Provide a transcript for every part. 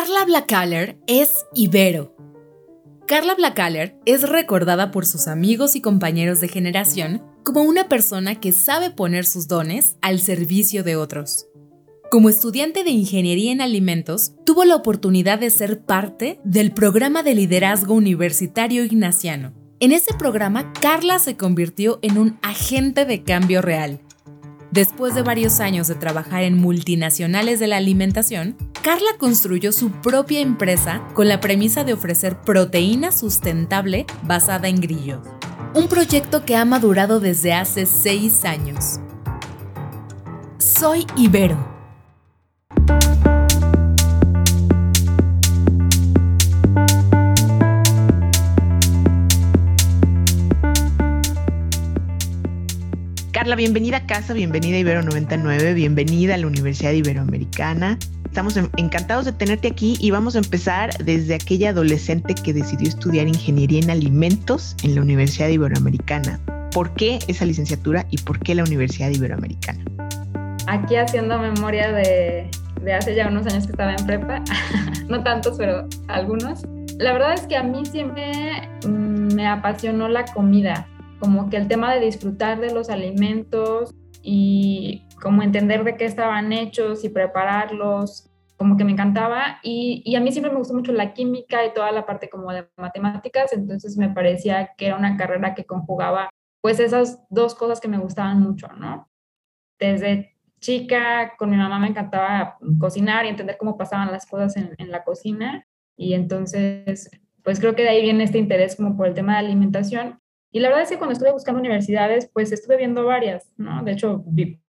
Carla Blackaller es Ibero. Carla Blackaller es recordada por sus amigos y compañeros de generación como una persona que sabe poner sus dones al servicio de otros. Como estudiante de Ingeniería en Alimentos, tuvo la oportunidad de ser parte del programa de liderazgo universitario ignaciano. En ese programa, Carla se convirtió en un agente de cambio real Después de varios años de trabajar en multinacionales de la alimentación, Carla construyó su propia empresa con la premisa de ofrecer proteína sustentable basada en grillos. Un proyecto que ha madurado desde hace seis años. Soy Ibero Carla, bienvenida a casa, bienvenida a Ibero 99, bienvenida a la Universidad Iberoamericana. Estamos encantados de tenerte aquí y vamos a empezar desde aquella adolescente que decidió estudiar ingeniería en alimentos en la Universidad Iberoamericana. ¿Por qué esa licenciatura y por qué la Universidad Iberoamericana? Aquí haciendo memoria de, de hace ya unos años que estaba en prepa, no tantos, pero algunos. La verdad es que a mí siempre mm, me apasionó la comida como que el tema de disfrutar de los alimentos y como entender de qué estaban hechos y prepararlos, como que me encantaba. Y, a mí siempre me gustó mucho la química y toda la parte como de matemáticas, entonces me parecía que era una carrera que conjugaba pues esas dos cosas que me gustaban mucho, ¿no? Desde chica con mi mamá me encantaba cocinar y entender cómo pasaban las cosas en, en la cocina. Y entonces pues creo que de ahí viene este interés como por el tema de alimentación y la verdad es que cuando estuve buscando universidades, pues estuve viendo varias, ¿no? De hecho,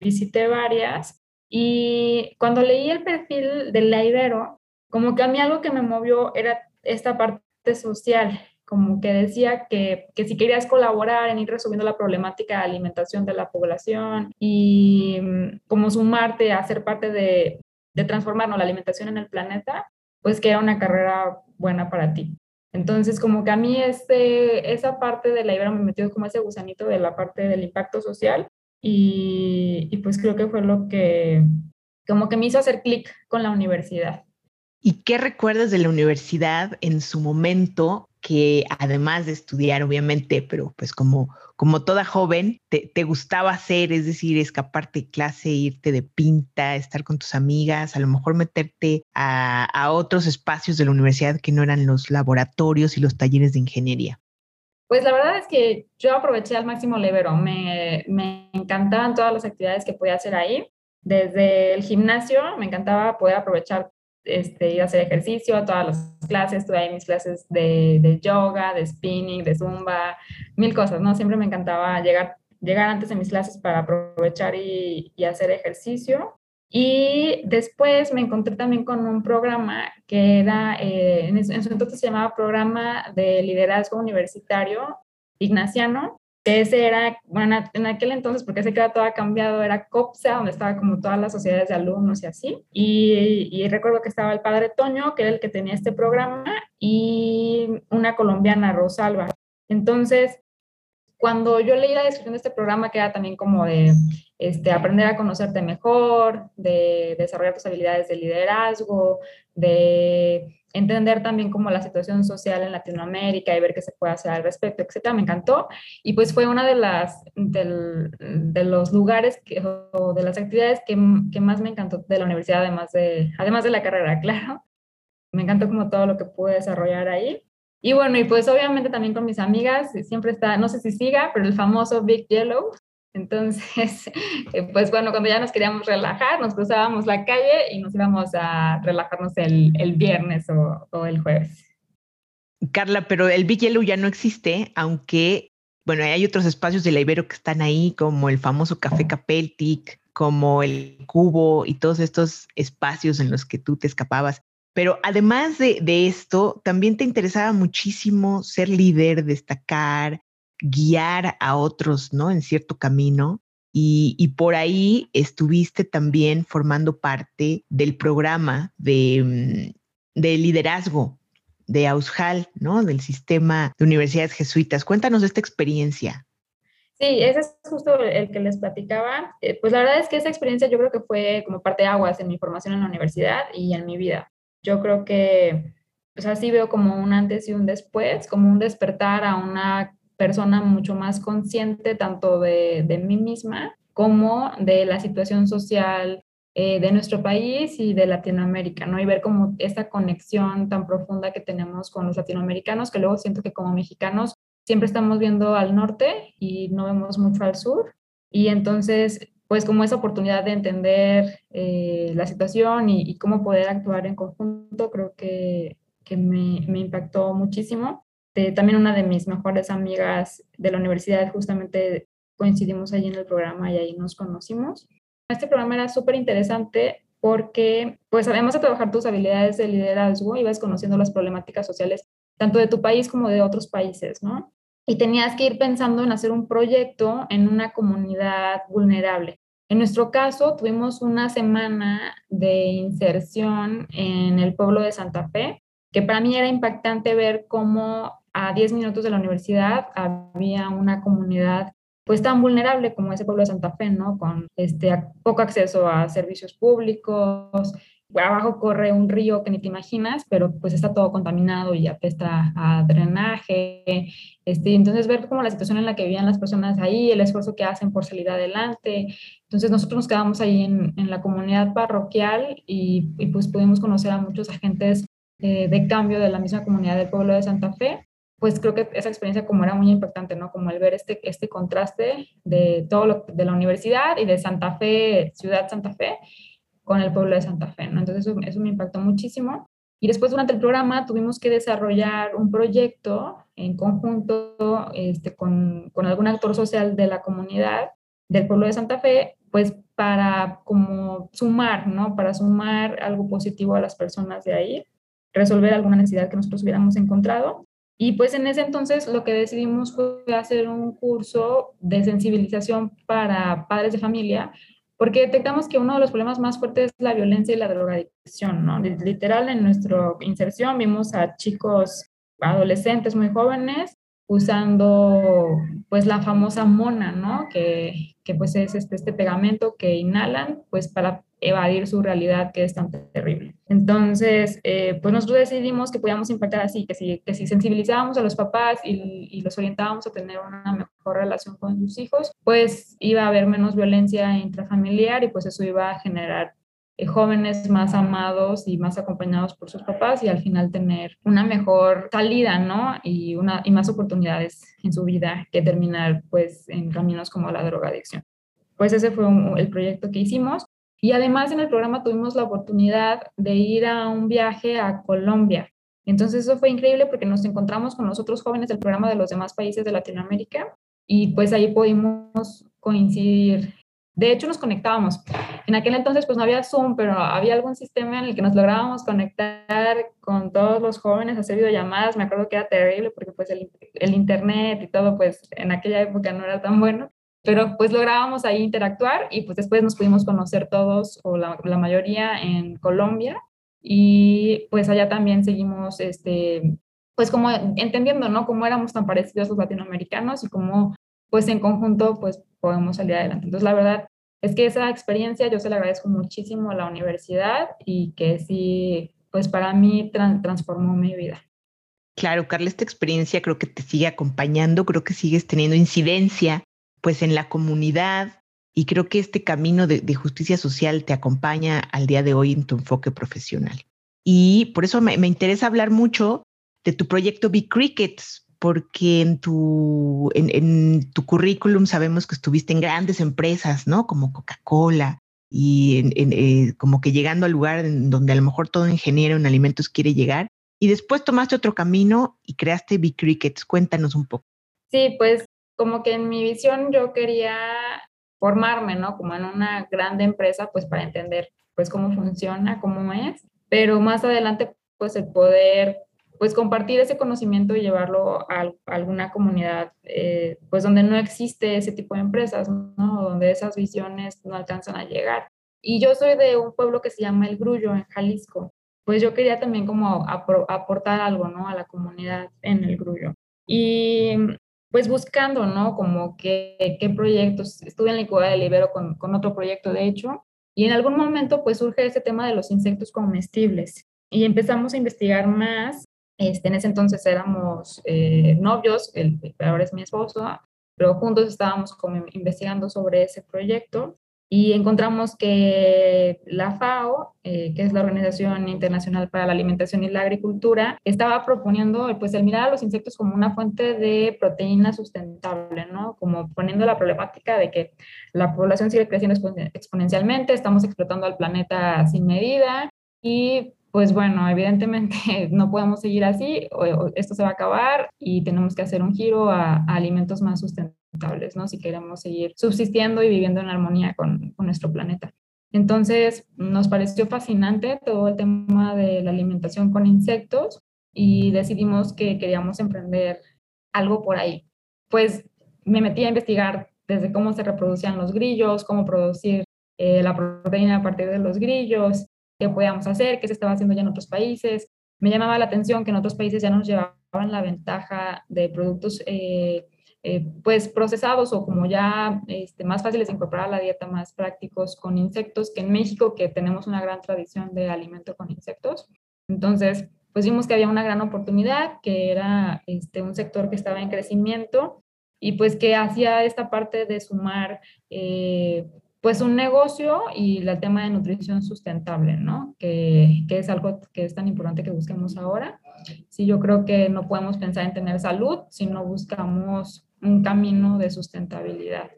visité varias y cuando leí el perfil del Ibero, como que a mí algo que me movió era esta parte social, como que decía que, que si querías colaborar en ir resolviendo la problemática de alimentación de la población y mm, como sumarte a ser parte de, de transformarnos la alimentación en el planeta, pues que era una carrera buena para ti. Entonces, como que a mí este, esa parte de la Ibero me metió como ese gusanito de la parte del impacto social y, y pues creo que fue lo que como que me hizo hacer clic con la universidad. ¿Y qué recuerdas de la universidad en su momento que además de estudiar, obviamente, pero pues como, como toda joven, te, gustaba hacer, es decir, escaparte de clase, irte de pinta, estar con tus amigas, a lo mejor meterte a, otros espacios de la universidad que no eran los laboratorios y los talleres de ingeniería. Pues la verdad es que yo aproveché al máximo Levero, me, me encantaban todas las actividades que podía hacer ahí. Desde el gimnasio me encantaba poder aprovechar este, ir a hacer ejercicio, a todas las clases, tuve ahí mis clases de, de, yoga, de spinning, de zumba, mil cosas, ¿no? Siempre me encantaba llegar, llegar antes de mis clases para aprovechar y, y hacer ejercicio. Y después me encontré también con un programa que era, eh, en, en, su entonces se llamaba Programa de Liderazgo Universitario Ignaciano, ese era, bueno, en aquel entonces, porque ese que todo cambiado, era COPSA, donde estaba como todas las sociedades de alumnos y así. Y, y, recuerdo que estaba el padre Toño, que era el que tenía este programa, y una colombiana, Rosalba. Entonces, cuando yo leí la descripción de este programa, que era también como de este, aprender a conocerte mejor, de desarrollar tus habilidades de liderazgo, de entender también como la situación social en Latinoamérica y ver qué se puede hacer al respecto, etcétera, me encantó. Y pues fue una de las, de los lugares que, o de las actividades que, que, más me encantó de la universidad, además de, además de la carrera, claro. Me encantó como todo lo que pude desarrollar ahí. Y bueno, y pues obviamente también con mis amigas, siempre está, no sé si siga, pero el famoso Big Yellow, entonces, eh, pues bueno, cuando ya nos queríamos relajar, nos cruzábamos la calle y nos íbamos a relajarnos el, el viernes o, o, el jueves. Carla, pero el Big Yellow ya no existe, aunque, bueno, hay otros espacios de la Ibero que están ahí, como el famoso Café Capeltic, como el Cubo y todos estos espacios en los que tú te escapabas. Pero además de, de esto, también te interesaba muchísimo ser líder, destacar, guiar a otros, ¿no? En cierto camino. Y, por ahí estuviste también formando parte del programa de, mm, de liderazgo de Aushal, ¿no? Del sistema de universidades jesuitas. Cuéntanos de esta experiencia. Sí, ese es justo el que les platicaba. Eh, pues la verdad es que esa experiencia yo creo que fue como parte de aguas en mi formación en la universidad y en mi vida. Yo creo que, pues así veo como un antes y un después, como un despertar a una persona mucho más consciente tanto de, de mí misma como de la situación social eh, de nuestro país y de Latinoamérica, ¿no? Y ver como esta conexión tan profunda que tenemos con los latinoamericanos, que luego siento que como mexicanos siempre estamos viendo al norte y no vemos mucho al sur. Y entonces, pues como esa oportunidad de entender eh, la situación y, cómo poder actuar en conjunto, creo que, que me, me, impactó muchísimo. también una de mis mejores amigas de la universidad, justamente coincidimos allí en el programa y ahí nos conocimos. Este programa era súper interesante porque, pues, además de trabajar tus habilidades de liderazgo, ibas conociendo las problemáticas sociales tanto de tu país como de otros países, ¿no? Y tenías que ir pensando en hacer un proyecto en una comunidad vulnerable. En nuestro caso, tuvimos una semana de inserción en el pueblo de Santa Fe, que para mí era impactante ver cómo a 10 minutos de la universidad había una comunidad pues tan vulnerable como ese pueblo de Santa Fe, ¿no? Con este poco acceso a servicios públicos, abajo corre un río que ni te imaginas, pero pues está todo contaminado y apesta a drenaje. Este, entonces ver cómo la situación en la que vivían las personas ahí, el esfuerzo que hacen por salir adelante. Entonces nosotros nos quedamos ahí en, en la comunidad parroquial y, y, pues pudimos conocer a muchos agentes eh, de cambio de la misma comunidad del pueblo de Santa Fe pues creo que esa experiencia como era muy impactante, ¿no? Como el ver este, este contraste de todo lo de la universidad y de Santa Fe, ciudad Santa Fe, con el pueblo de Santa Fe, ¿no? Entonces eso, me impactó muchísimo. Y después durante el programa tuvimos que desarrollar un proyecto en conjunto este, con, con algún actor social de la comunidad del pueblo de Santa Fe, pues para como sumar, ¿no? Para sumar algo positivo a las personas de ahí, resolver alguna necesidad que nosotros hubiéramos encontrado y pues en ese entonces lo que decidimos fue hacer un curso de sensibilización para padres de familia, porque detectamos que uno de los problemas más fuertes es la violencia y la drogadicción, ¿no? Literal, en nuestra inserción vimos a chicos adolescentes muy jóvenes usando pues la famosa mona, ¿no? Que, que pues es este, este pegamento que inhalan pues para evadir su realidad que es tan terrible. Entonces, eh, pues nosotros decidimos que podíamos impactar así, que si, que si sensibilizábamos a los papás y, y, los orientábamos a tener una mejor relación con sus hijos, pues iba a haber menos violencia intrafamiliar y pues eso iba a generar eh, jóvenes más amados y más acompañados por sus papás y al final tener una mejor salida, ¿no? Y, una, y más oportunidades en su vida que terminar pues en caminos como la drogadicción. Pues ese fue el proyecto que hicimos. Y además en el programa tuvimos la oportunidad de ir a un viaje a Colombia. Entonces eso fue increíble porque nos encontramos con los otros jóvenes del programa de los demás países de Latinoamérica y pues ahí pudimos coincidir. De hecho nos conectábamos. En aquel entonces pues no había Zoom, pero había algún sistema en el que nos lográbamos conectar con todos los jóvenes, hacer videollamadas. Me acuerdo que era terrible porque pues el, el internet y todo pues en aquella época no era tan bueno pero pues lográbamos ahí interactuar y pues después nos pudimos conocer todos o la, la, mayoría en Colombia y pues allá también seguimos este pues como entendiendo no cómo éramos tan parecidos los latinoamericanos y cómo pues en conjunto pues podemos salir adelante. Entonces la verdad es que esa experiencia yo se la agradezco muchísimo a la universidad y que sí pues para mí transformó mi vida. Claro, Carla, esta experiencia creo que te sigue acompañando, creo que sigues teniendo incidencia pues en la comunidad y creo que este camino de, justicia social te acompaña al día de hoy en tu enfoque profesional. Y por eso me, interesa hablar mucho de tu proyecto Big Crickets, porque en tu, en, tu currículum sabemos que estuviste en grandes empresas, ¿no? Como Coca-Cola y eh, como que llegando al lugar en donde a lo mejor todo ingeniero en alimentos quiere llegar. Y después tomaste otro camino y creaste Big Crickets. Cuéntanos un poco. Sí, pues como que en mi visión yo quería formarme, ¿no? Como en una grande empresa, pues para entender, pues cómo funciona, cómo es, pero más adelante, pues el poder, pues compartir ese conocimiento y llevarlo a, alguna comunidad, eh, pues donde no existe ese tipo de empresas, ¿no? Donde esas visiones no alcanzan a llegar. Y yo soy de un pueblo que se llama El Grullo, en Jalisco. Pues yo quería también como aportar algo, ¿no? A la comunidad en El Grullo. Y pues buscando, ¿no? Como qué, proyectos. Estuve en la incubadora del Ibero con, con, otro proyecto, de hecho, y en algún momento pues surge ese tema de los insectos comestibles. y empezamos a investigar más. Este, en ese entonces éramos eh, novios, el, ahora es mi esposo, pero juntos estábamos como investigando sobre ese proyecto y encontramos que la FAO, eh, que es la Organización Internacional para la Alimentación y la Agricultura, estaba proponiendo pues el mirar a los insectos como una fuente de proteína sustentable, ¿no? Como poniendo la problemática de que la población sigue creciendo exponencialmente, estamos explotando al planeta sin medida y pues bueno, evidentemente no podemos seguir así, esto se va a acabar y tenemos que hacer un giro a, alimentos más sustentables, ¿no? Si queremos seguir subsistiendo y viviendo en armonía con, nuestro planeta. Entonces, nos pareció fascinante todo el tema de la alimentación con insectos y decidimos que queríamos emprender algo por ahí. Pues me metí a investigar desde cómo se reproducían los grillos, cómo producir eh, la proteína a partir de los grillos, qué podíamos hacer, qué se estaba haciendo ya en otros países. Me llamaba la atención que en otros países ya nos llevaban la ventaja de productos eh, eh, pues procesados o como ya este, más fáciles de incorporar a la dieta, más prácticos con insectos que en México, que tenemos una gran tradición de alimento con insectos. Entonces, pues vimos que había una gran oportunidad, que era este, un sector que estaba en crecimiento y pues que hacía esta parte de sumar eh, pues un negocio y el tema de nutrición sustentable, ¿no? Que, que, es algo que es tan importante que busquemos ahora. Sí, yo creo que no podemos pensar en tener salud si no buscamos un camino de sustentabilidad.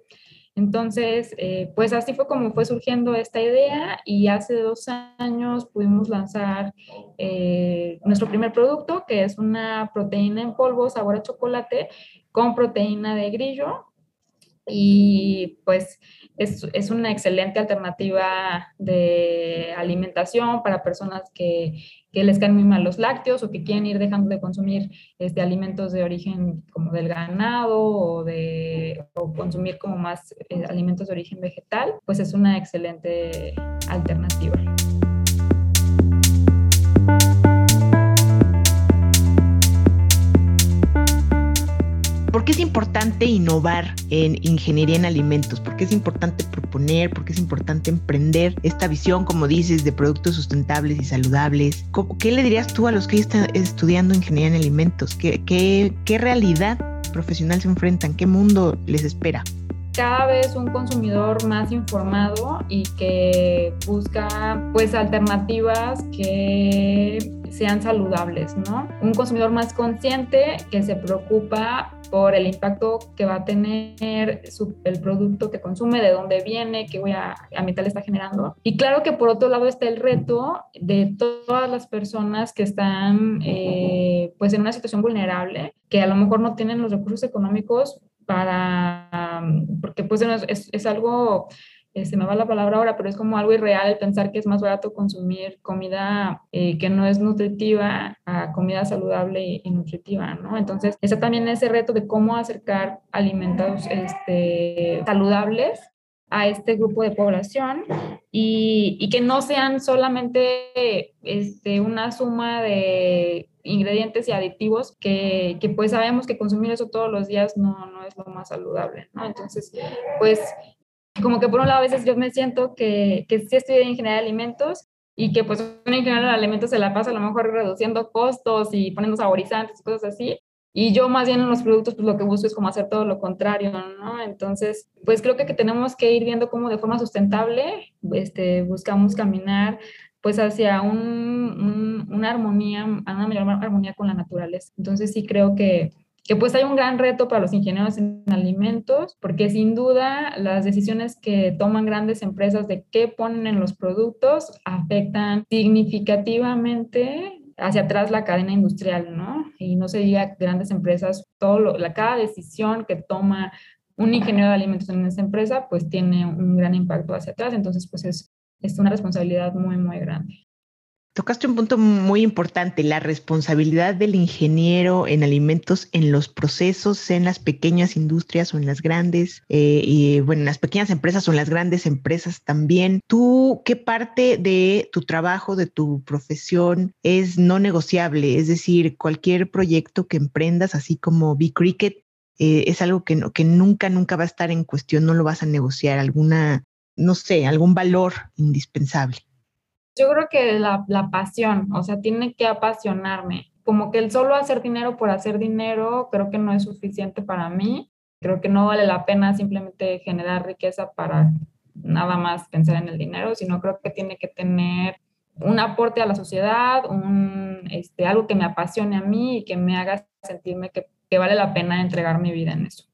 Entonces, eh, pues así fue como fue surgiendo esta idea y hace dos años pudimos lanzar eh, nuestro primer producto, que es una proteína en polvo sabor chocolate con proteína de grillo. Y pues es, es, una excelente alternativa de alimentación para personas que, que, les caen muy mal los lácteos o que quieren ir dejando de consumir este, alimentos de origen como del ganado o, de, o consumir como más eh, alimentos de origen vegetal, pues es una excelente alternativa. ¿Por qué es importante innovar en ingeniería en alimentos? ¿Por qué es importante proponer? ¿Por qué es importante emprender esta visión, como dices, de productos sustentables y saludables? ¿Qué le dirías tú a los que están estudiando ingeniería en alimentos? ¿Qué, qué, qué realidad profesional se enfrentan? ¿Qué mundo les espera? Cada vez un consumidor más informado y que busca pues alternativas que sean saludables, ¿no? Un consumidor más consciente que se preocupa por el impacto que va a tener el producto que consume, de dónde viene, qué voy a, ambiental está generando. Y claro que por otro lado está el reto de todas las personas que están eh, pues en una situación vulnerable, que a lo mejor no tienen los recursos económicos para, porque pues es, es algo eh, se me va la palabra ahora, pero es como algo irreal pensar que es más barato consumir comida eh, que no es nutritiva a comida saludable y, nutritiva, ¿no? Entonces, está también ese reto de cómo acercar alimentos este, saludables a este grupo de población y, que no sean solamente este, una suma de ingredientes y aditivos que, que, pues sabemos que consumir eso todos los días no, no es lo más saludable. Entonces, pues como que por un lado a veces yo me siento que, que sí estudié ingeniería de alimentos y que pues un ingeniero de alimentos se la pasa a lo mejor reduciendo costos y poniendo saborizantes y cosas así. Y yo más bien en los productos pues lo que busco es como hacer todo lo contrario, ¿no? Entonces, pues creo que, que tenemos que ir viendo cómo de forma sustentable este, buscamos caminar pues hacia un, una armonía, una mayor armonía con la naturaleza. Entonces sí creo que, que pues hay un gran reto para los ingenieros en alimentos, porque sin duda las decisiones que toman grandes empresas de qué ponen en los productos afectan significativamente hacia atrás la cadena industrial, ¿no? Y no se diga grandes empresas, todo lo, la, cada decisión que toma un ingeniero de alimentos en esa empresa, pues tiene un gran impacto hacia atrás, entonces pues es, es una responsabilidad muy, muy grande. Tocaste un punto muy importante, la responsabilidad del ingeniero en alimentos, en los procesos, en las pequeñas industrias o en las grandes, eh, y bueno, en las pequeñas empresas o en las grandes empresas también. ¿Tú qué parte de tu trabajo, de tu profesión es no negociable? Es decir, cualquier proyecto que emprendas, así como B-Cricket, eh, es algo que, que nunca, nunca va a estar en cuestión, no lo vas a negociar, alguna, no sé, algún valor indispensable. Yo creo que la, la pasión, o sea, tiene que apasionarme. Como que el solo hacer dinero por hacer dinero, creo que no es suficiente para mí. Creo que no vale la pena simplemente generar riqueza para nada más pensar en el dinero, sino creo que tiene que tener un aporte a la sociedad, un, este, algo que me apasione a mí y que me haga sentirme que, que vale la pena entregar mi vida en eso.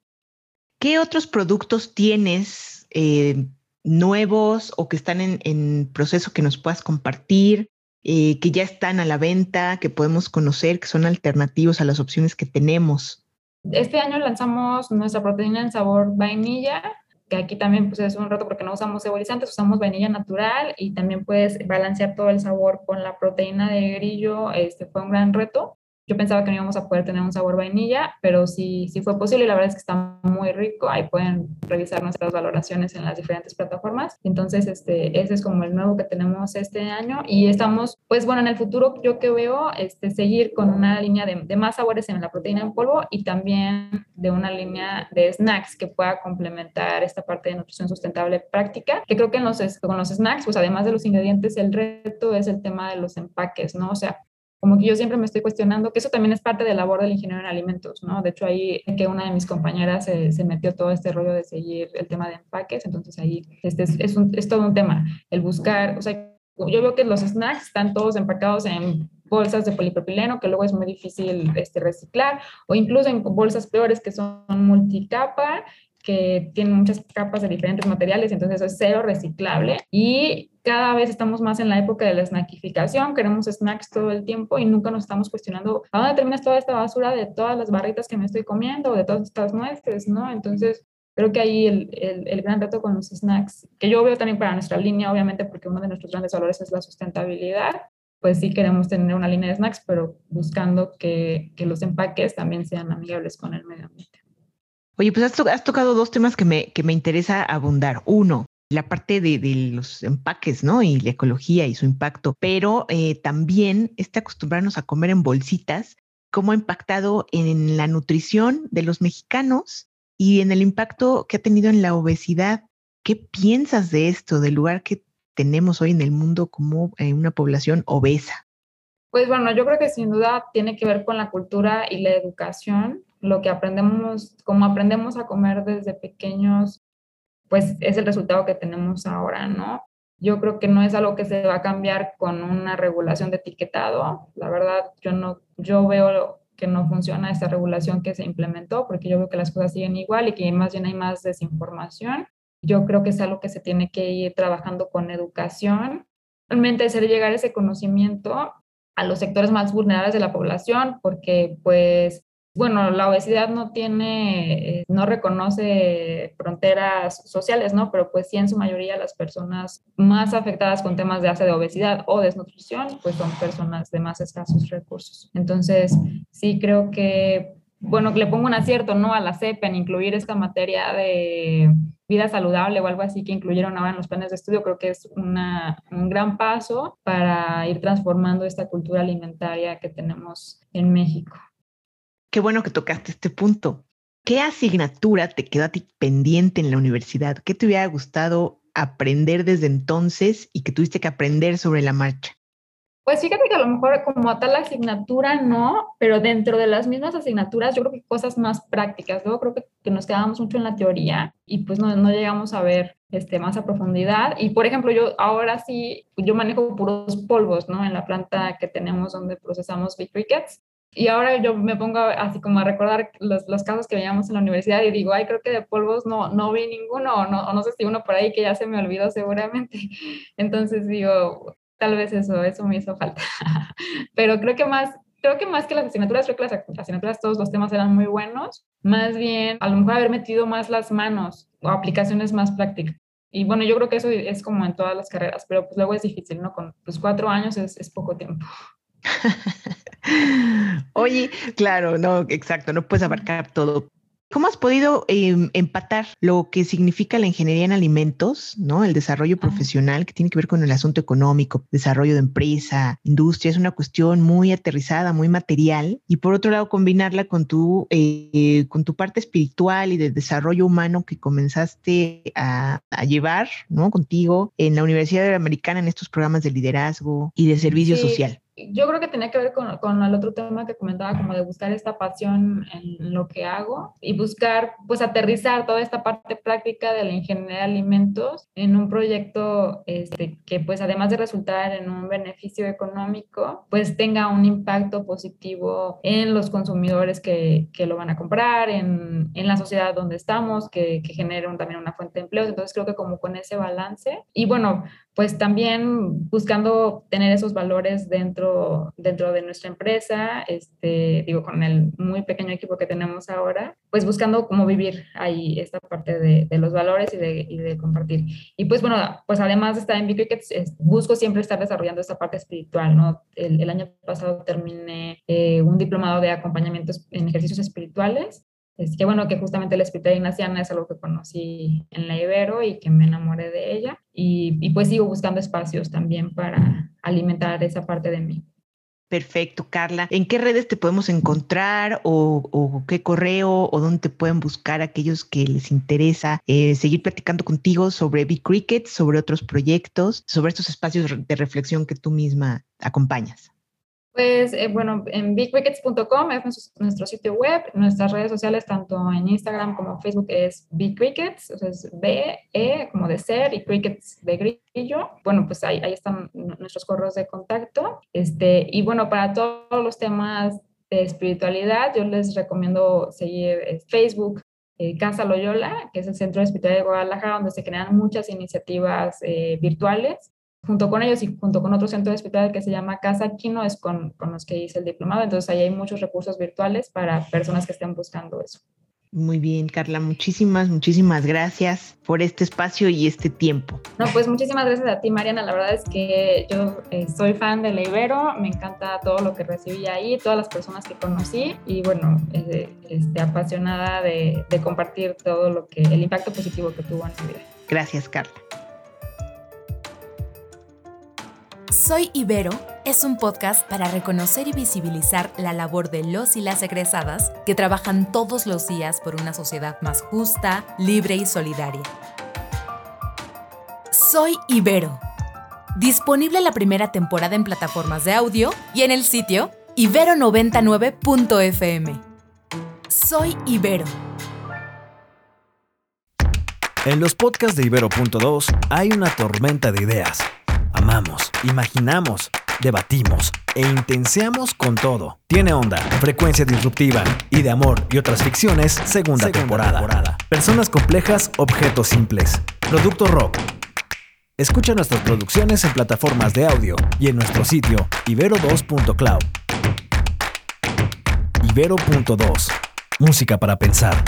¿Qué otros productos tienes eh, nuevos o que están en, proceso que nos puedas compartir, eh, que ya están a la venta, que podemos conocer, que son alternativos a las opciones que tenemos? Este año lanzamos nuestra proteína en sabor vainilla, que aquí también pues, es un reto porque no usamos saborizantes, usamos vainilla natural y también puedes balancear todo el sabor con la proteína de grillo. Este fue un gran reto. Yo pensaba que no íbamos a poder tener un sabor vainilla, pero sí, sí fue posible y la verdad es que está muy rico. Ahí pueden revisar nuestras valoraciones en las diferentes plataformas. Entonces, este, ese es como el nuevo que tenemos este año y estamos, pues bueno, en el futuro yo que veo, este, seguir con una línea de, de más sabores en la proteína en polvo y también de una línea de snacks que pueda complementar esta parte de nutrición sustentable práctica, que creo que en los, con los snacks, pues además de los ingredientes, el reto es el tema de los empaques, ¿no? O sea, como que yo siempre me estoy cuestionando, que eso también es parte de la labor del ingeniero en alimentos, ¿no? De hecho, ahí que una de mis compañeras se, se metió todo este rollo de seguir el tema de empaques, entonces ahí este es, es, un, es todo un tema, el buscar, o sea, yo veo que los snacks están todos empacados en bolsas de polipropileno, que luego es muy difícil este, reciclar, o incluso en bolsas peores que son multicapa, que tienen muchas capas de diferentes materiales, entonces eso es cero reciclable. Y cada vez estamos más en la época de la snackificación, queremos snacks todo el tiempo y nunca nos estamos cuestionando a dónde termina toda esta basura de todas las barritas que me estoy comiendo o de todas estas nueces, ¿no? Entonces, creo que ahí el, el, el, gran reto con los snacks, que yo veo también para nuestra línea, obviamente, porque uno de nuestros grandes valores es la sustentabilidad, pues sí queremos tener una línea de snacks, pero buscando que, que los empaques también sean amigables con el medio ambiente. Oye, pues has, tocado dos temas que me, que me interesa abundar. Uno, la parte de, de, los empaques, ¿no? Y la ecología y su impacto, pero eh, también este acostumbrarnos a comer en bolsitas, cómo ha impactado en la nutrición de los mexicanos y en el impacto que ha tenido en la obesidad. ¿Qué piensas de esto, del lugar que tenemos hoy en el mundo como eh, una población obesa? Pues bueno, yo creo que sin duda tiene que ver con la cultura y la educación. Lo que aprendemos, como aprendemos a comer desde pequeños, pues es el resultado que tenemos ahora, ¿no? Yo creo que no es algo que se va a cambiar con una regulación de etiquetado. La verdad, yo no, yo veo que no funciona esta regulación que se implementó, porque yo veo que las cosas siguen igual y que más bien hay más desinformación. Yo creo que es algo que se tiene que ir trabajando con educación, realmente hacer llegar ese conocimiento a los sectores más vulnerables de la población, porque pues, bueno, la obesidad no tiene, eh, no reconoce fronteras sociales, ¿no? Pero pues sí en su mayoría las personas más afectadas con temas de hace de obesidad o desnutrición, pues son personas de más escasos recursos. Entonces, sí creo que bueno, le pongo un acierto, ¿no? A la CEP en incluir esta materia de vida saludable o algo así que incluyeron ahora en los planes de estudio, creo que es una, un gran paso para ir transformando esta cultura alimentaria que tenemos en México. Qué bueno que tocaste este punto. ¿Qué asignatura te quedó a ti pendiente en la universidad? ¿Qué te hubiera gustado aprender desde entonces y que tuviste que aprender sobre la marcha? Pues fíjate que a lo mejor como tal asignatura no, pero dentro de las mismas asignaturas yo creo que cosas más prácticas. Luego creo que, que nos quedamos mucho en la teoría y pues no, no, llegamos a ver este, más a profundidad. Y por ejemplo, yo ahora sí, yo manejo puros polvos, ¿no? En la planta que tenemos donde procesamos Big Crickets. Y ahora yo me pongo así como a recordar los, los, casos que veíamos en la universidad y digo, ay, creo que de polvos no, no vi ninguno, o no, o no sé si uno por ahí que ya se me olvidó seguramente. Entonces digo, tal vez eso, eso me hizo falta. Pero creo que más, creo que más que las asignaturas, creo que las asignaturas, todos los temas eran muy buenos. Más bien, a lo mejor haber metido más las manos o aplicaciones más prácticas. Y bueno, yo creo que eso es como en todas las carreras, pero pues luego es difícil, ¿no? Con pues cuatro años es, es poco tiempo. Oye, claro, no, exacto, no puedes abarcar todo. ¿Cómo has podido em, empatar lo que significa la ingeniería en alimentos, ¿no? El desarrollo profesional que tiene que ver con el asunto económico, desarrollo de empresa, industria, es una cuestión muy aterrizada, muy material. Y por otro lado, combinarla con tu, eh, con tu parte espiritual y de desarrollo humano que comenzaste a, llevar, ¿no? Contigo en la Universidad Americana en estos programas de liderazgo y de servicio social yo creo que tenía que ver con, con, el otro tema que comentaba, como de buscar esta pasión en lo que hago y buscar, pues, aterrizar toda esta parte práctica de la ingeniería de alimentos en un proyecto este, que, pues, además de resultar en un beneficio económico, pues, tenga un impacto positivo en los consumidores que, que lo van a comprar, en, en, la sociedad donde estamos, que, que genere también una fuente de empleos. Entonces, creo que como con ese balance y, bueno, pues también buscando tener esos valores dentro, dentro de nuestra empresa, este, digo, con el muy pequeño equipo que tenemos ahora, pues buscando cómo vivir ahí esta parte de, de los valores y de, y de, compartir. Y pues bueno, pues además de estar en Big busco siempre estar desarrollando esta parte espiritual, ¿no? El, el año pasado terminé eh, un diplomado de acompañamiento en ejercicios espirituales es que bueno, que justamente la espiritualidad ignaciana es algo que conocí en la Ibero y que me enamoré de ella. Y, y, pues sigo buscando espacios también para alimentar esa parte de mí. Perfecto, Carla. ¿En qué redes te podemos encontrar o, qué correo o dónde te pueden buscar aquellos que les interesa eh, seguir platicando contigo sobre Big Cricket, sobre otros proyectos, sobre estos espacios de reflexión que tú misma acompañas? Pues eh, bueno, en bigcrickets.com es nuestro, sitio web, nuestras redes sociales, tanto en Instagram como Facebook, es bigcrickets, o es B, E como de ser y crickets de grillo. Bueno, pues ahí, ahí están nuestros correos de contacto. Este, y bueno, para todos los temas de espiritualidad, yo les recomiendo seguir eh, Facebook, eh, Casa Loyola, que es el Centro de Espiritualidad de Guadalajara, donde se crean muchas iniciativas virtuales junto con ellos y junto con otro centro de hospital que se llama Casa Quino, es con, con los que hice el diplomado. Entonces, ahí hay muchos recursos virtuales para personas que estén buscando eso. Muy bien, Carla, muchísimas, muchísimas gracias por este espacio y este tiempo. No, pues muchísimas gracias a ti, Mariana. La verdad es que yo eh, soy fan de la Ibero, me encanta todo lo que recibí ahí, todas las personas que conocí y bueno, eh, este, apasionada de, de compartir todo lo que, el impacto positivo que tuvo en mi vida. Gracias, Carla. Soy Ibero es un podcast para reconocer y visibilizar la labor de los y las egresadas que trabajan todos los días por una sociedad más justa, libre y solidaria. Soy Ibero. Disponible la primera temporada en plataformas de audio y en el sitio ibero99.fm. Soy Ibero. En los podcasts de Ibero.2 hay una tormenta de ideas amamos, imaginamos, debatimos e intenseamos con todo. Tiene onda, frecuencia disruptiva y de amor y otras ficciones, segunda, temporada. Personas complejas, objetos simples. Producto rock. Escucha nuestras producciones en plataformas de audio y en nuestro sitio ibero2.cloud. Ibero.2. Música para pensar.